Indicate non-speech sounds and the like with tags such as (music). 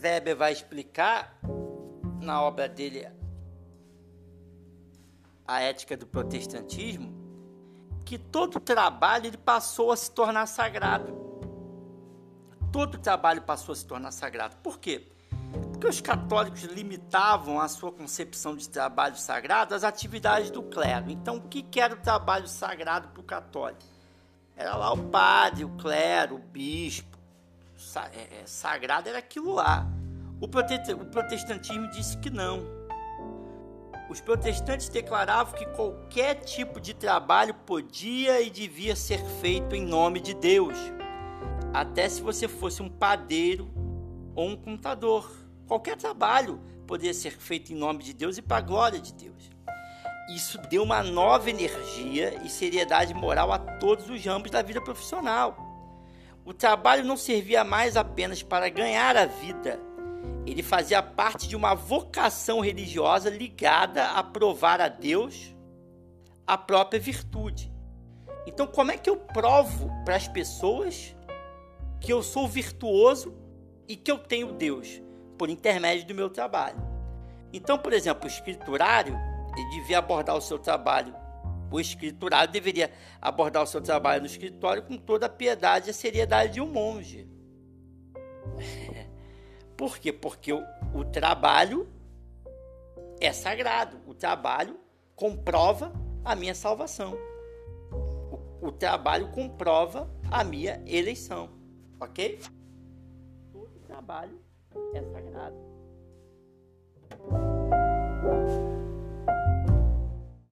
Weber vai explicar na obra dele A Ética do Protestantismo que todo trabalho ele passou a se tornar sagrado. Todo trabalho passou a se tornar sagrado. Por quê? Porque os católicos limitavam a sua concepção de trabalho sagrado às atividades do clero. Então, o que era o trabalho sagrado para o católico? Era lá o padre, o clero, o bispo. É, é, sagrado era aquilo lá. O protestantismo disse que não. Os protestantes declaravam que qualquer tipo de trabalho podia e devia ser feito em nome de Deus, até se você fosse um padeiro ou um contador. Qualquer trabalho poderia ser feito em nome de Deus e para a glória de Deus. Isso deu uma nova energia e seriedade moral a todos os ramos da vida profissional. O trabalho não servia mais apenas para ganhar a vida, ele fazia parte de uma vocação religiosa ligada a provar a Deus a própria virtude. Então, como é que eu provo para as pessoas que eu sou virtuoso e que eu tenho Deus? Por intermédio do meu trabalho. Então, por exemplo, o escriturário ele devia abordar o seu trabalho. O escriturário deveria abordar o seu trabalho no escritório com toda a piedade e a seriedade de um monge. (laughs) Por quê? Porque o, o trabalho é sagrado. O trabalho comprova a minha salvação. O, o trabalho comprova a minha eleição. Ok? Todo trabalho é sagrado.